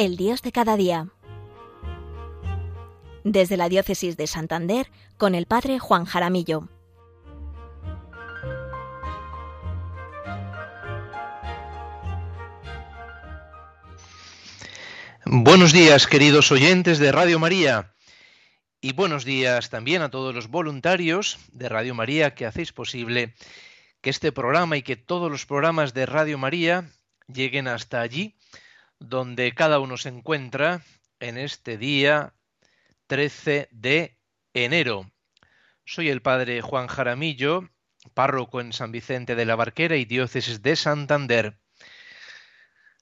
El Dios de cada día. Desde la Diócesis de Santander, con el Padre Juan Jaramillo. Buenos días, queridos oyentes de Radio María. Y buenos días también a todos los voluntarios de Radio María que hacéis posible que este programa y que todos los programas de Radio María lleguen hasta allí donde cada uno se encuentra en este día 13 de enero. Soy el padre Juan Jaramillo, párroco en San Vicente de la Barquera y diócesis de Santander.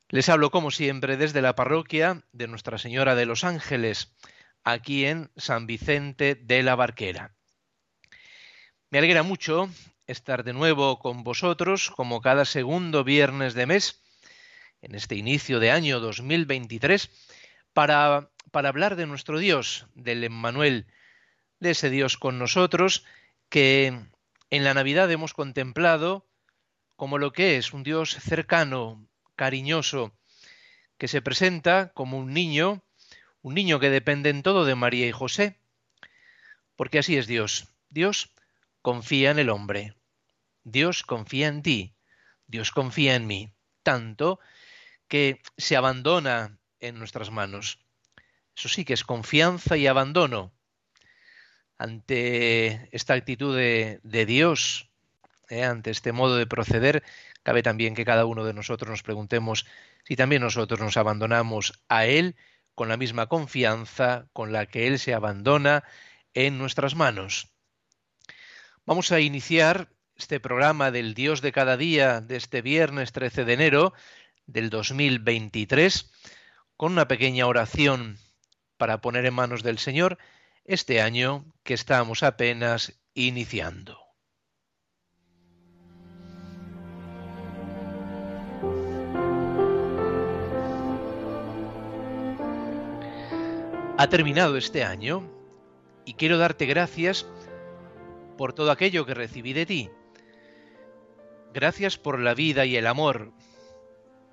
Les hablo como siempre desde la parroquia de Nuestra Señora de los Ángeles, aquí en San Vicente de la Barquera. Me alegra mucho estar de nuevo con vosotros, como cada segundo viernes de mes, en este inicio de año 2023, para, para hablar de nuestro Dios, del Emmanuel, de ese Dios con nosotros, que en la Navidad hemos contemplado como lo que es un Dios cercano, cariñoso, que se presenta como un niño, un niño que depende en todo de María y José, porque así es Dios. Dios confía en el hombre. Dios confía en ti. Dios confía en mí. Tanto que se abandona en nuestras manos. Eso sí que es confianza y abandono ante esta actitud de, Dios, ¿eh? ante este modo de proceder, cabe también que cada uno de nosotros nos preguntemos si también nosotros nos abandonamos a Él con la misma confianza con la que Él se abandona en nuestras manos. Vamos a iniciar este programa del Dios de cada día de este viernes 13 de enero del 2023 con una pequeña oración para poner en manos del Señor este año que estamos apenas iniciando. Ha terminado este año y quiero darte gracias por todo aquello que recibí de ti Gracias por la vida y el amor,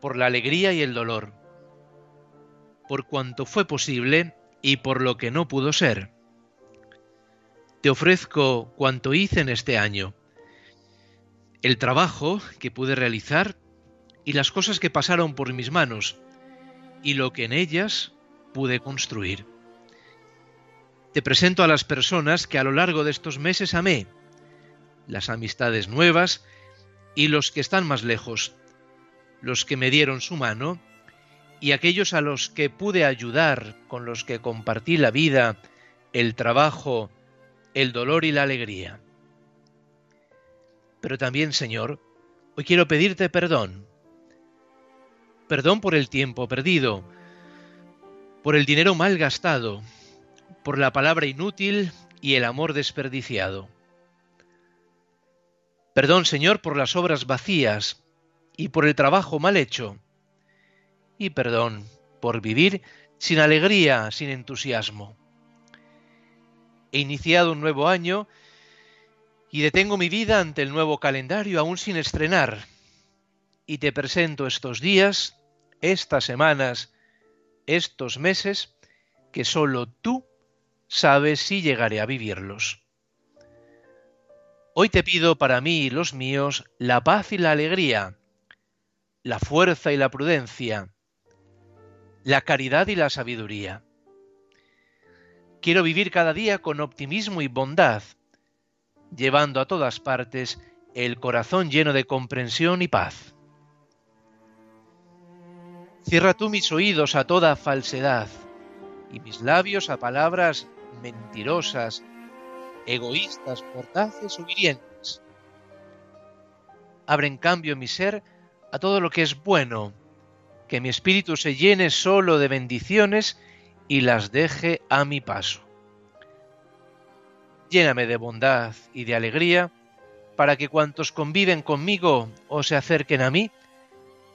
por la alegría y el dolor, por cuanto fue posible y por lo que no pudo ser. Te ofrezco cuanto hice en este año, el trabajo que pude realizar y las cosas que pasaron por mis manos y lo que en ellas pude construir. Te presento a las personas que a lo largo de estos meses amé, las amistades nuevas y los que están más lejos, los que me dieron su mano, y aquellos a los que pude ayudar, con los que compartí la vida, el trabajo, el dolor y la alegría. Pero también, Señor, hoy quiero pedirte perdón. Perdón por el tiempo perdido, por el dinero mal gastado, por la palabra inútil y el amor desperdiciado. Perdón, Señor, por las obras vacías y por el trabajo mal hecho. Y perdón por vivir sin alegría, sin entusiasmo. He iniciado un nuevo año y detengo mi vida ante el nuevo calendario aún sin estrenar. Y te presento estos días, estas semanas, estos meses, que sólo tú sabes si llegaré a vivirlos. Hoy te pido para mí y los míos la paz y la alegría, la fuerza y la prudencia, la caridad y la sabiduría. Quiero vivir cada día con optimismo y bondad, llevando a todas partes el corazón lleno de comprensión y paz. Cierra tú mis oídos a toda falsedad y mis labios a palabras mentirosas egoístas, portaces o hirientes. Abre en cambio mi ser a todo lo que es bueno, que mi espíritu se llene solo de bendiciones y las deje a mi paso. Lléname de bondad y de alegría, para que cuantos conviven conmigo o se acerquen a mí,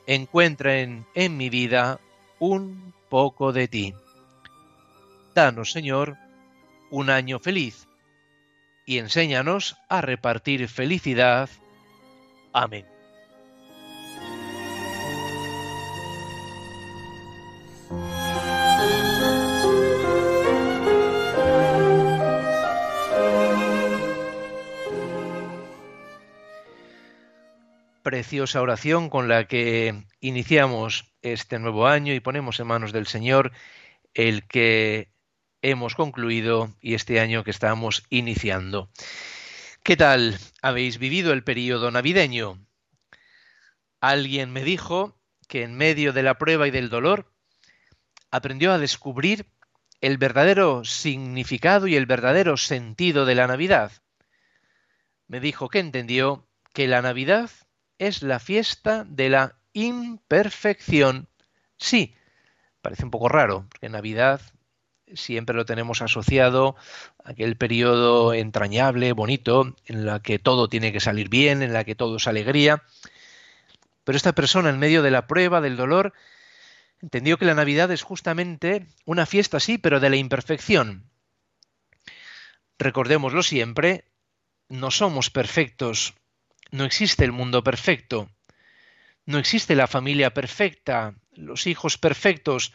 encuentren en mi vida un poco de ti. Danos, Señor, un año feliz y enséñanos a repartir felicidad. Amén. Preciosa oración con la que iniciamos este nuevo año y ponemos en manos del Señor el que hemos concluido y este año que estamos iniciando. ¿Qué tal habéis vivido el periodo navideño? Alguien me dijo que en medio de la prueba y del dolor aprendió a descubrir el verdadero significado y el verdadero sentido de la Navidad. Me dijo que entendió que la Navidad es la fiesta de la imperfección. Sí, parece un poco raro, porque Navidad siempre lo tenemos asociado a aquel periodo entrañable, bonito, en la que todo tiene que salir bien, en la que todo es alegría. Pero esta persona, en medio de la prueba, del dolor, entendió que la Navidad es justamente una fiesta, sí, pero de la imperfección. Recordémoslo siempre, no somos perfectos, no existe el mundo perfecto, no existe la familia perfecta, los hijos perfectos.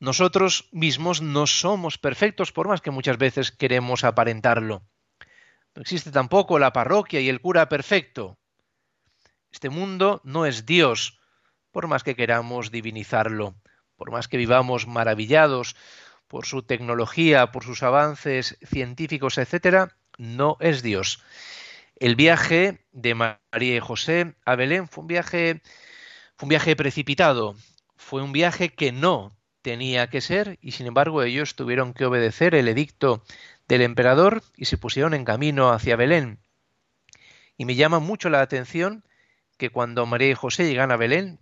Nosotros mismos no somos perfectos por más que muchas veces queremos aparentarlo. No existe tampoco la parroquia y el cura perfecto. Este mundo no es Dios, por más que queramos divinizarlo, por más que vivamos maravillados por su tecnología, por sus avances científicos, etcétera, no es Dios. El viaje de María y José a Belén fue un viaje fue un viaje precipitado, fue un viaje que no tenía que ser y sin embargo ellos tuvieron que obedecer el edicto del emperador y se pusieron en camino hacia Belén. Y me llama mucho la atención que cuando María y José llegan a Belén,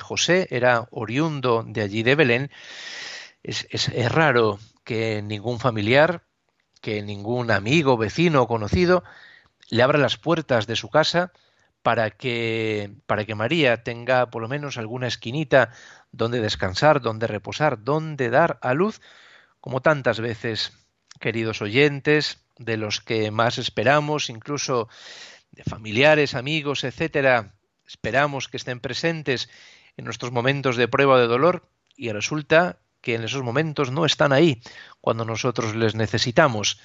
José era oriundo de allí de Belén, es, es raro que ningún familiar, que ningún amigo, vecino o conocido le abra las puertas de su casa para que, para que María tenga por lo menos alguna esquinita donde descansar, donde reposar, donde dar a luz, como tantas veces, queridos oyentes, de los que más esperamos, incluso de familiares, amigos, etcétera, esperamos que estén presentes en nuestros momentos de prueba de dolor y resulta que en esos momentos no están ahí cuando nosotros les necesitamos.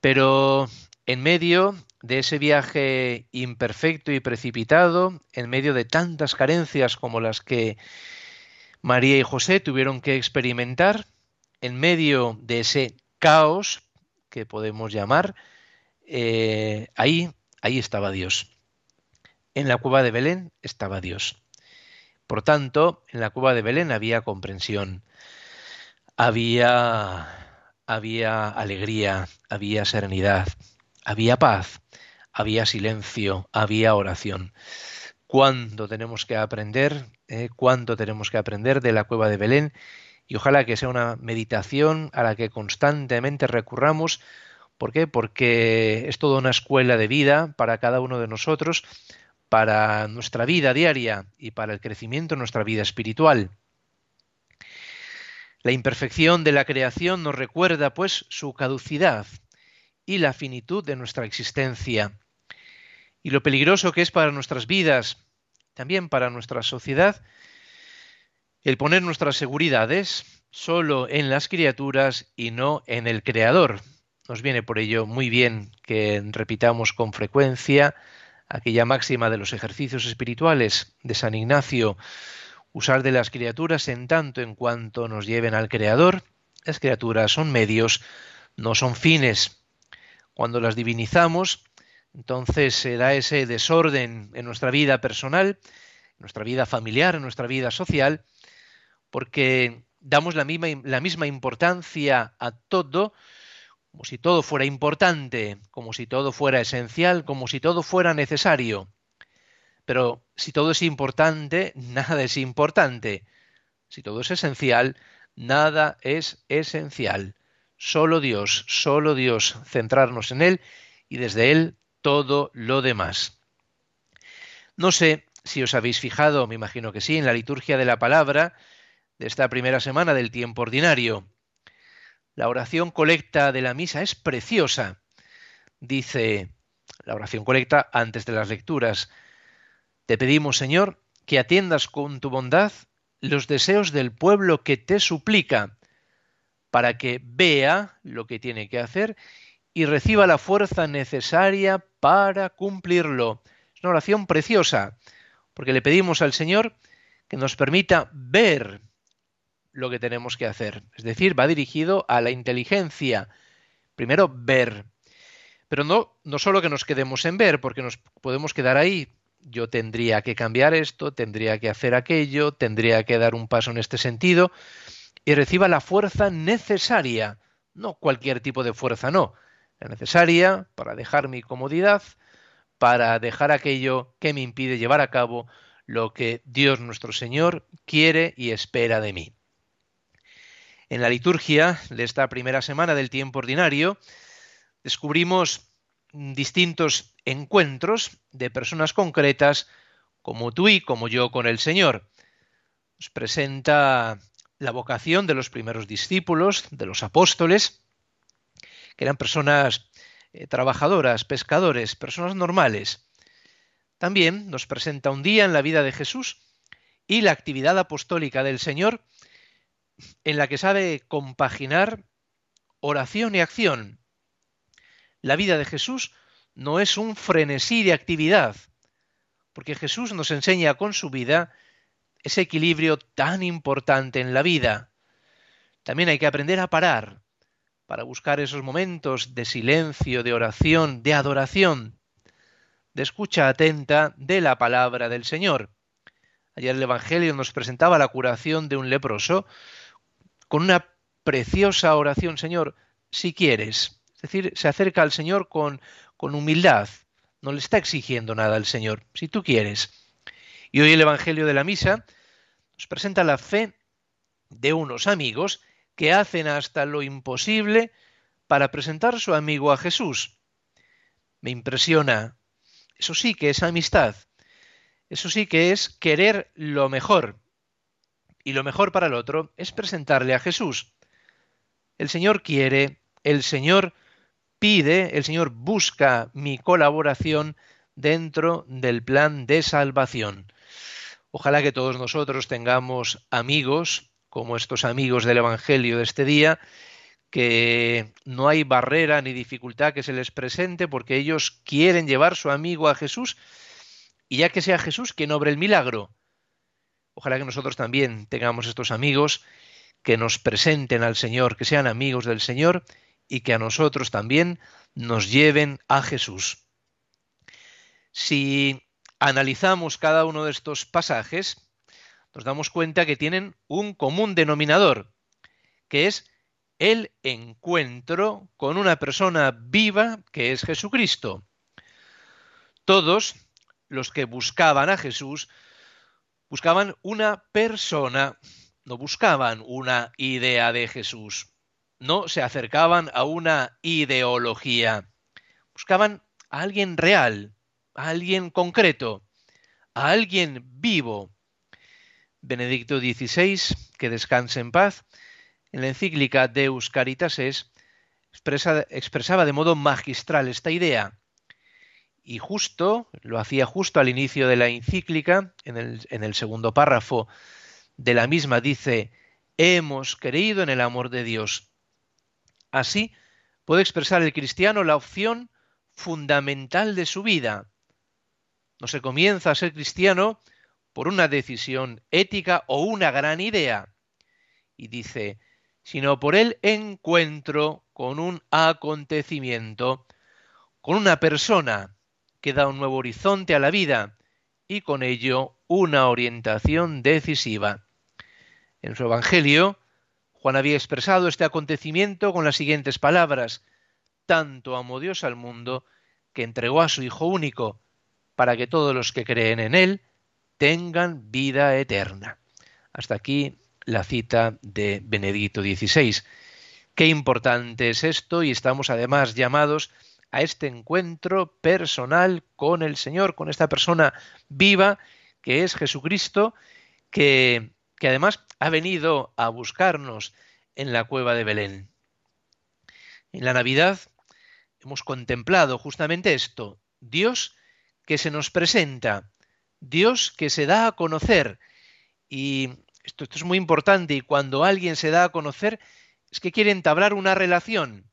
Pero en medio de ese viaje imperfecto y precipitado, en medio de tantas carencias como las que María y José tuvieron que experimentar, en medio de ese caos que podemos llamar, eh, ahí Ahí estaba Dios. En la cueva de Belén estaba Dios. Por tanto, en la cueva de Belén había comprensión, había, había alegría, había serenidad, había paz, había silencio, había oración. ¿Cuánto tenemos que aprender? Eh? ¿Cuánto tenemos que aprender de la cueva de Belén? Y ojalá que sea una meditación a la que constantemente recurramos ¿Por qué? Porque es toda una escuela de vida para cada uno de nosotros, para nuestra vida diaria y para el crecimiento de nuestra vida espiritual. La imperfección de la creación nos recuerda, pues, su caducidad y la finitud de nuestra existencia, y lo peligroso que es para nuestras vidas, también para nuestra sociedad, el poner nuestras seguridades solo en las criaturas y no en el Creador, nos viene por ello muy bien que repitamos con frecuencia aquella máxima de los ejercicios espirituales de San Ignacio, usar de las criaturas en tanto en cuanto nos lleven al Creador. Las criaturas son medios, no son fines. Cuando las divinizamos, entonces se da ese desorden en nuestra vida personal, en nuestra vida familiar, en nuestra vida social, porque damos la misma, la misma importancia a todo como si todo fuera importante, como si todo fuera esencial, como si todo fuera necesario. Pero si todo es importante, nada es importante. Si todo es esencial, nada es esencial. Solo Dios, solo Dios, centrarnos en Él y desde Él todo lo demás. No sé si os habéis fijado, me imagino que sí, en la liturgia de la palabra de esta primera semana del tiempo ordinario. La oración colecta de la misa es preciosa. Dice la oración colecta antes de las lecturas. Te pedimos, Señor, que atiendas con tu bondad los deseos del pueblo que te suplica, para que vea lo que tiene que hacer y reciba la fuerza necesaria para cumplirlo. Es una oración preciosa, porque le pedimos al Señor que nos permita ver lo que tenemos que hacer. Es decir, va dirigido a la inteligencia. Primero, ver. Pero no, no solo que nos quedemos en ver, porque nos podemos quedar ahí. Yo tendría que cambiar esto, tendría que hacer aquello, tendría que dar un paso en este sentido, y reciba la fuerza necesaria, no cualquier tipo de fuerza, no, la necesaria para dejar mi comodidad, para dejar aquello que me impide llevar a cabo lo que Dios nuestro Señor quiere y espera de mí. En la liturgia de esta primera semana del tiempo ordinario descubrimos distintos encuentros de personas concretas como tú y como yo con el Señor. Nos presenta la vocación de los primeros discípulos, de los apóstoles, que eran personas eh, trabajadoras, pescadores, personas normales. También nos presenta un día en la vida de Jesús y la actividad apostólica del Señor en la que sabe compaginar oración y acción. La vida de Jesús no es un frenesí de actividad, porque Jesús nos enseña con su vida ese equilibrio tan importante en la vida. También hay que aprender a parar para buscar esos momentos de silencio, de oración, de adoración, de escucha atenta de la palabra del Señor. Ayer el Evangelio nos presentaba la curación de un leproso con una preciosa oración, Señor, si quieres. Es decir, se acerca al Señor con, con humildad, no le está exigiendo nada al Señor, si tú quieres. Y hoy el Evangelio de la Misa nos presenta la fe de unos amigos que hacen hasta lo imposible para presentar su amigo a Jesús. Me impresiona. Eso sí que es amistad. Eso sí que es querer lo mejor. Y lo mejor para el otro es presentarle a Jesús. El Señor quiere, el Señor pide, el Señor busca mi colaboración dentro del plan de salvación. Ojalá que todos nosotros tengamos amigos, como estos amigos del Evangelio de este día, que no hay barrera ni dificultad que se les presente porque ellos quieren llevar su amigo a Jesús y ya que sea Jesús quien obre el milagro. Ojalá que nosotros también tengamos estos amigos que nos presenten al Señor, que sean amigos del Señor y que a nosotros también nos lleven a Jesús. Si analizamos cada uno de estos pasajes, nos damos cuenta que tienen un común denominador, que es el encuentro con una persona viva que es Jesucristo. Todos los que buscaban a Jesús buscaban una persona, no buscaban una idea de Jesús, no se acercaban a una ideología, buscaban a alguien real, a alguien concreto, a alguien vivo. Benedicto XVI, que descanse en paz, en la encíclica Deus Caritas es, expresaba de modo magistral esta idea. Y justo, lo hacía justo al inicio de la encíclica, en el, en el segundo párrafo de la misma, dice, hemos creído en el amor de Dios. Así puede expresar el cristiano la opción fundamental de su vida, no se comienza a ser cristiano por una decisión ética o una gran idea. Y dice, sino por el encuentro con un acontecimiento, con una persona que da un nuevo horizonte a la vida y con ello una orientación decisiva. En su Evangelio, Juan había expresado este acontecimiento con las siguientes palabras, tanto amó Dios al mundo que entregó a su Hijo único, para que todos los que creen en Él tengan vida eterna. Hasta aquí la cita de Benedicto XVI. Qué importante es esto y estamos además llamados a este encuentro personal con el Señor, con esta persona viva que es Jesucristo, que, que además ha venido a buscarnos en la cueva de Belén. En la Navidad hemos contemplado justamente esto, Dios que se nos presenta, Dios que se da a conocer. Y esto, esto, es muy importante y cuando alguien se da a conocer es que quiere entablar una relación.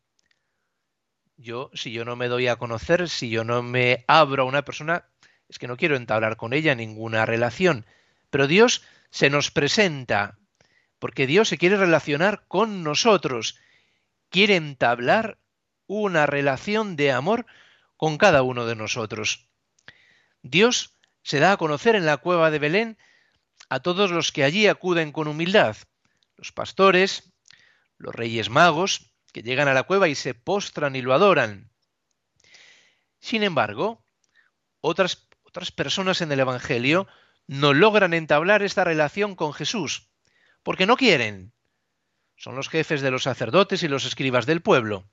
Yo, si yo no me doy a conocer, si yo no me abro a una persona, es que no quiero entablar con ella ninguna relación, pero Dios se nos presenta, porque Dios se quiere relacionar con nosotros, quiere entablar una relación de amor con cada uno de nosotros. Dios se da a conocer en la cueva de Belén a todos los que allí acuden con humildad, los pastores, los reyes magos, que llegan a la cueva y se postran y lo adoran. Sin embargo, otras, otras personas en el Evangelio no logran entablar esta relación con Jesús, porque no quieren. Son los jefes de los sacerdotes y los escribas del pueblo.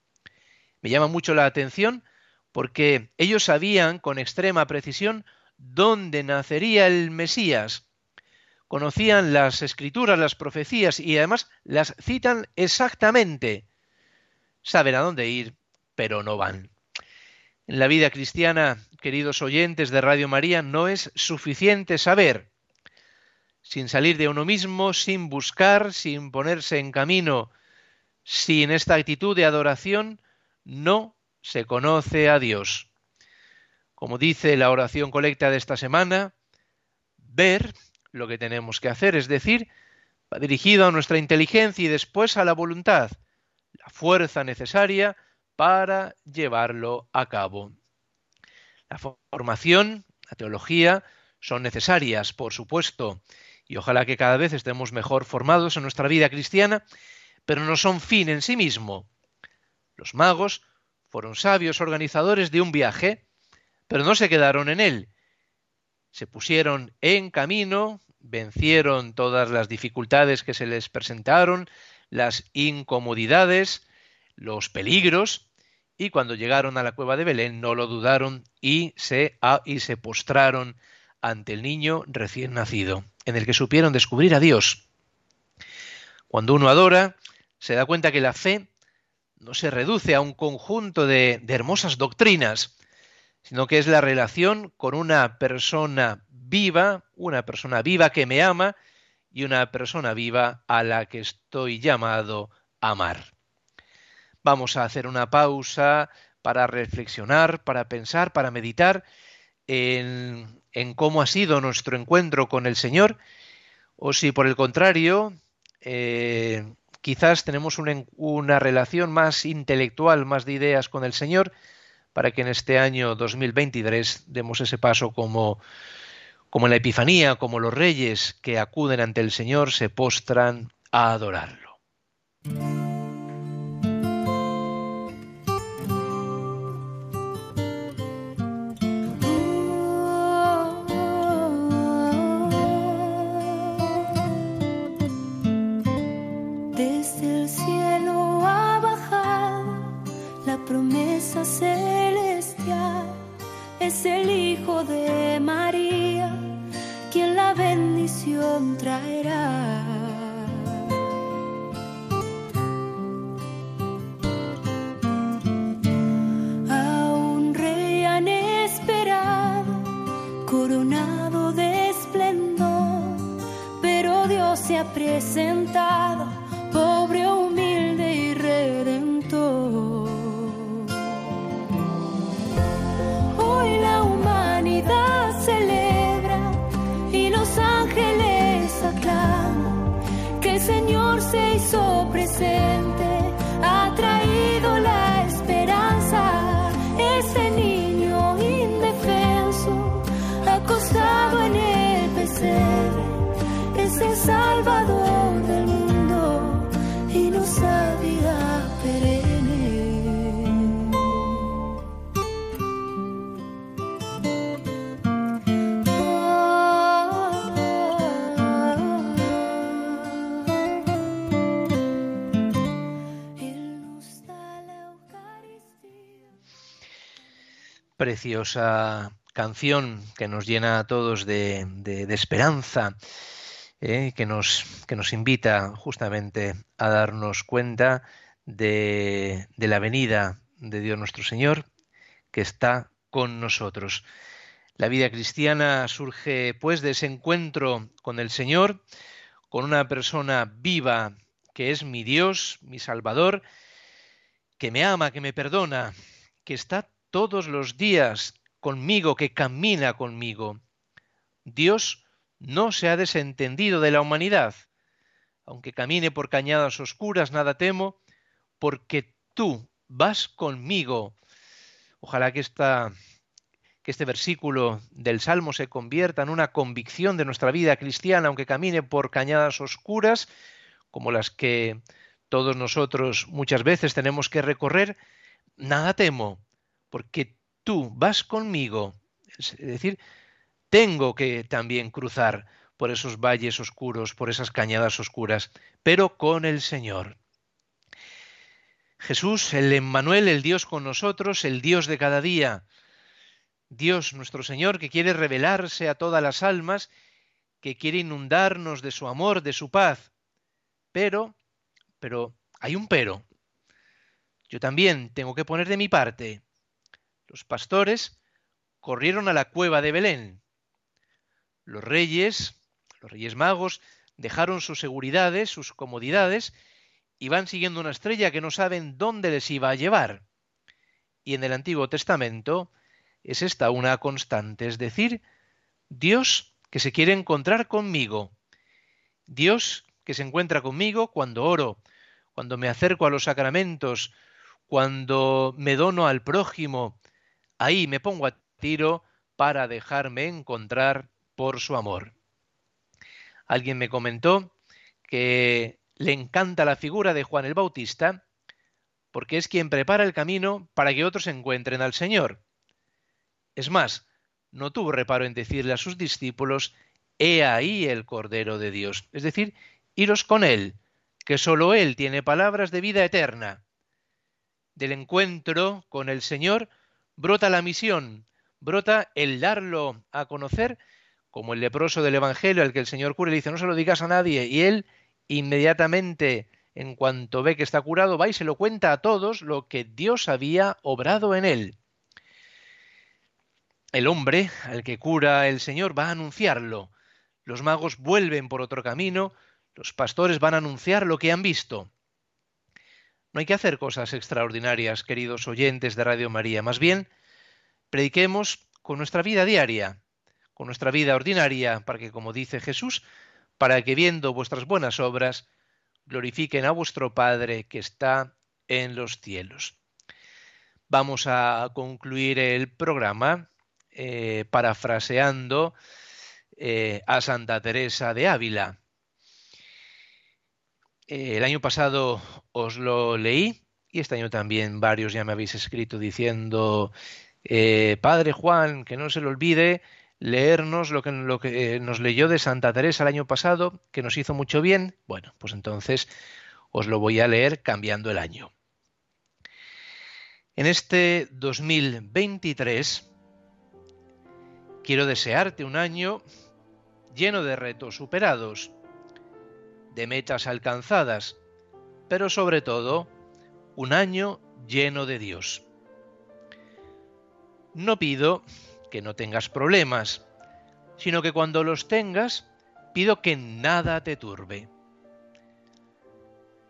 Me llama mucho la atención porque ellos sabían con extrema precisión dónde nacería el Mesías. Conocían las escrituras, las profecías y además las citan exactamente. Saben a dónde ir, pero no van. En la vida cristiana, queridos oyentes de Radio María, no es suficiente saber. Sin salir de uno mismo, sin buscar, sin ponerse en camino, sin esta actitud de adoración, no se conoce a Dios. Como dice la oración colecta de esta semana, ver lo que tenemos que hacer, es decir, va dirigido a nuestra inteligencia y después a la voluntad, la fuerza necesaria para llevarlo a cabo. La formación, la teología, son necesarias, por supuesto, y ojalá que cada vez estemos mejor formados en nuestra vida cristiana, pero no son fin en sí mismo. Los magos fueron sabios organizadores de un viaje, pero no se quedaron en él. Se pusieron en camino, vencieron todas las dificultades que se les presentaron, las incomodidades, los peligros, y cuando llegaron a la cueva de Belén no lo dudaron y se, y se postraron ante el niño recién nacido, en el que supieron descubrir a Dios. Cuando uno adora, se da cuenta que la fe no se reduce a un conjunto de, hermosas doctrinas, sino que es la relación con una persona viva, una persona viva que me ama y una persona viva a la que estoy llamado a amar. Vamos a hacer una pausa para reflexionar, para pensar, para meditar en, cómo ha sido nuestro encuentro con el Señor, o si por el contrario, eh, quizás tenemos una, relación más intelectual, más de ideas con el Señor, para que en este año 2023 demos ese paso como, como en la Epifanía, como los reyes que acuden ante el Señor se postran a adorarlo. contraerá. Preciosa canción que nos llena a todos de, esperanza, eh, que, nos, que, nos, invita justamente a darnos cuenta de, de la venida de Dios nuestro Señor, que está con nosotros. La vida cristiana surge pues de ese encuentro con el Señor, con una persona viva que es mi Dios, mi Salvador, que me ama, que me perdona, que está todos los días conmigo, que camina conmigo. Dios no se ha desentendido de la humanidad. Aunque camine por cañadas oscuras, nada temo, porque tú vas conmigo. Ojalá que, que este versículo del Salmo se convierta en una convicción de nuestra vida cristiana, aunque camine por cañadas oscuras, como las que todos nosotros muchas veces tenemos que recorrer, nada temo, porque tú vas conmigo. Es decir, tengo que también cruzar por esos valles oscuros, por esas cañadas oscuras, pero con el Señor. Jesús, el Emmanuel, el Dios con nosotros, el Dios de cada día. Dios nuestro Señor que quiere revelarse a todas las almas, que quiere inundarnos de su amor, de su paz. Pero, pero, hay un pero. Yo también tengo que poner de mi parte. Los pastores corrieron a la cueva de Belén. Los reyes, los reyes magos, dejaron sus seguridades, sus comodidades, y van siguiendo una estrella que no saben dónde les iba a llevar. Y en el Antiguo Testamento es esta una constante, es decir, Dios que se quiere encontrar conmigo, Dios que se encuentra conmigo cuando oro, cuando me acerco a los sacramentos, cuando me dono al prójimo, ahí me pongo a tiro para dejarme encontrar por su amor. Alguien me comentó que le encanta la figura de Juan el Bautista porque es quien prepara el camino para que otros encuentren al Señor. Es más, no tuvo reparo en decirle a sus discípulos, He ahí el Cordero de Dios, es decir, iros con Él, que sólo Él tiene palabras de vida eterna. Del encuentro con el Señor brota la misión, brota el darlo a conocer, como el leproso del Evangelio al que el Señor cura y le dice, no se lo digas a nadie, y Él inmediatamente, en cuanto ve que está curado, va y se lo cuenta a todos lo que Dios había obrado en él el hombre al que cura el Señor va a anunciarlo. Los magos vuelven por otro camino, los pastores van a anunciar lo que han visto. No hay que hacer cosas extraordinarias, queridos oyentes de Radio María, más bien prediquemos con nuestra vida diaria, con nuestra vida ordinaria, para que, como dice Jesús, para que viendo vuestras buenas obras, glorifiquen a vuestro Padre que está en los cielos. Vamos a concluir el programa eh, parafraseando eh, a Santa Teresa de Ávila. Eh, el año pasado os lo leí y este año también varios ya me habéis escrito diciendo, Padre Juan, que no se le olvide leernos lo que, lo que nos leyó de Santa Teresa el año pasado, que nos hizo mucho bien. Bueno, pues entonces os lo voy a leer cambiando el año. En este 2023 Quiero desearte un año lleno de retos superados, de metas alcanzadas, pero sobre todo un año lleno de Dios. No pido que no tengas problemas, sino que cuando los tengas, pido que nada te turbe.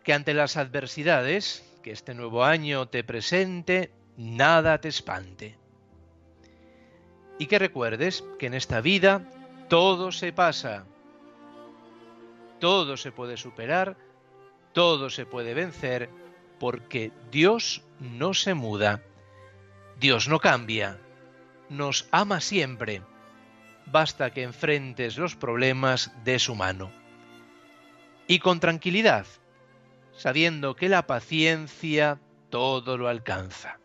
Que ante las adversidades que este nuevo año te presente, nada te espante y que recuerdes que en esta vida todo se pasa, todo se puede superar, todo se puede vencer, porque Dios no se muda, Dios no cambia, nos ama siempre, basta que enfrentes los problemas de su mano. Y con tranquilidad, sabiendo que la paciencia todo lo alcanza.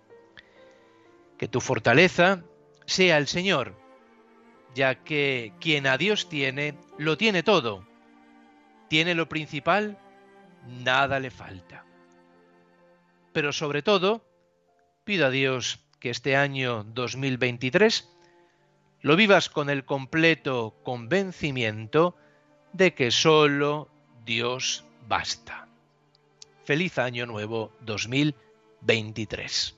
Que tu fortaleza sea el Señor, ya que quien a Dios tiene, lo tiene todo. Tiene lo principal, nada le falta. Pero sobre todo, pido a Dios que este año 2023 lo vivas con el completo convencimiento de que solo Dios basta. Feliz año nuevo 2023.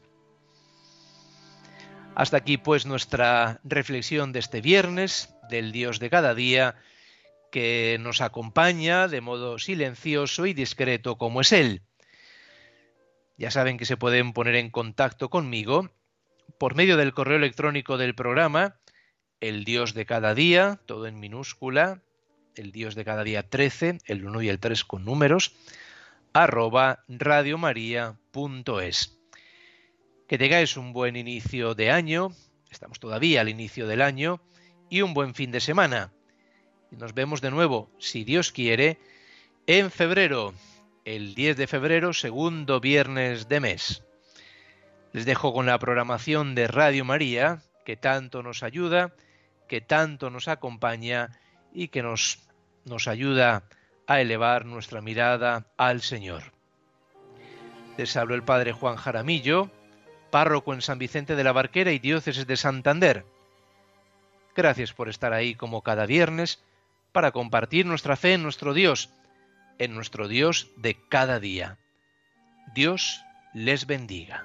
Hasta aquí pues nuestra reflexión de este viernes del Dios de cada día que nos acompaña de modo silencioso y discreto como es Él. Ya saben que se pueden poner en contacto conmigo por medio del correo electrónico del programa, el Dios de cada día, todo en minúscula, el Dios de cada día 13, el 1 y el 3 con números, arroba radiomaria.es. Que tengáis un buen inicio de año, estamos todavía al inicio del año, y un buen fin de semana. Y nos vemos de nuevo, si Dios quiere, en febrero, el 10 de febrero, segundo viernes de mes. Les dejo con la programación de Radio María, que tanto nos ayuda, que tanto nos acompaña y que nos, nos ayuda a elevar nuestra mirada al Señor. Les hablo el Padre Juan Jaramillo, párroco en San Vicente de la Barquera y diócesis de Santander. Gracias por estar ahí como cada viernes para compartir nuestra fe en nuestro Dios, en nuestro Dios de cada día. Dios les bendiga.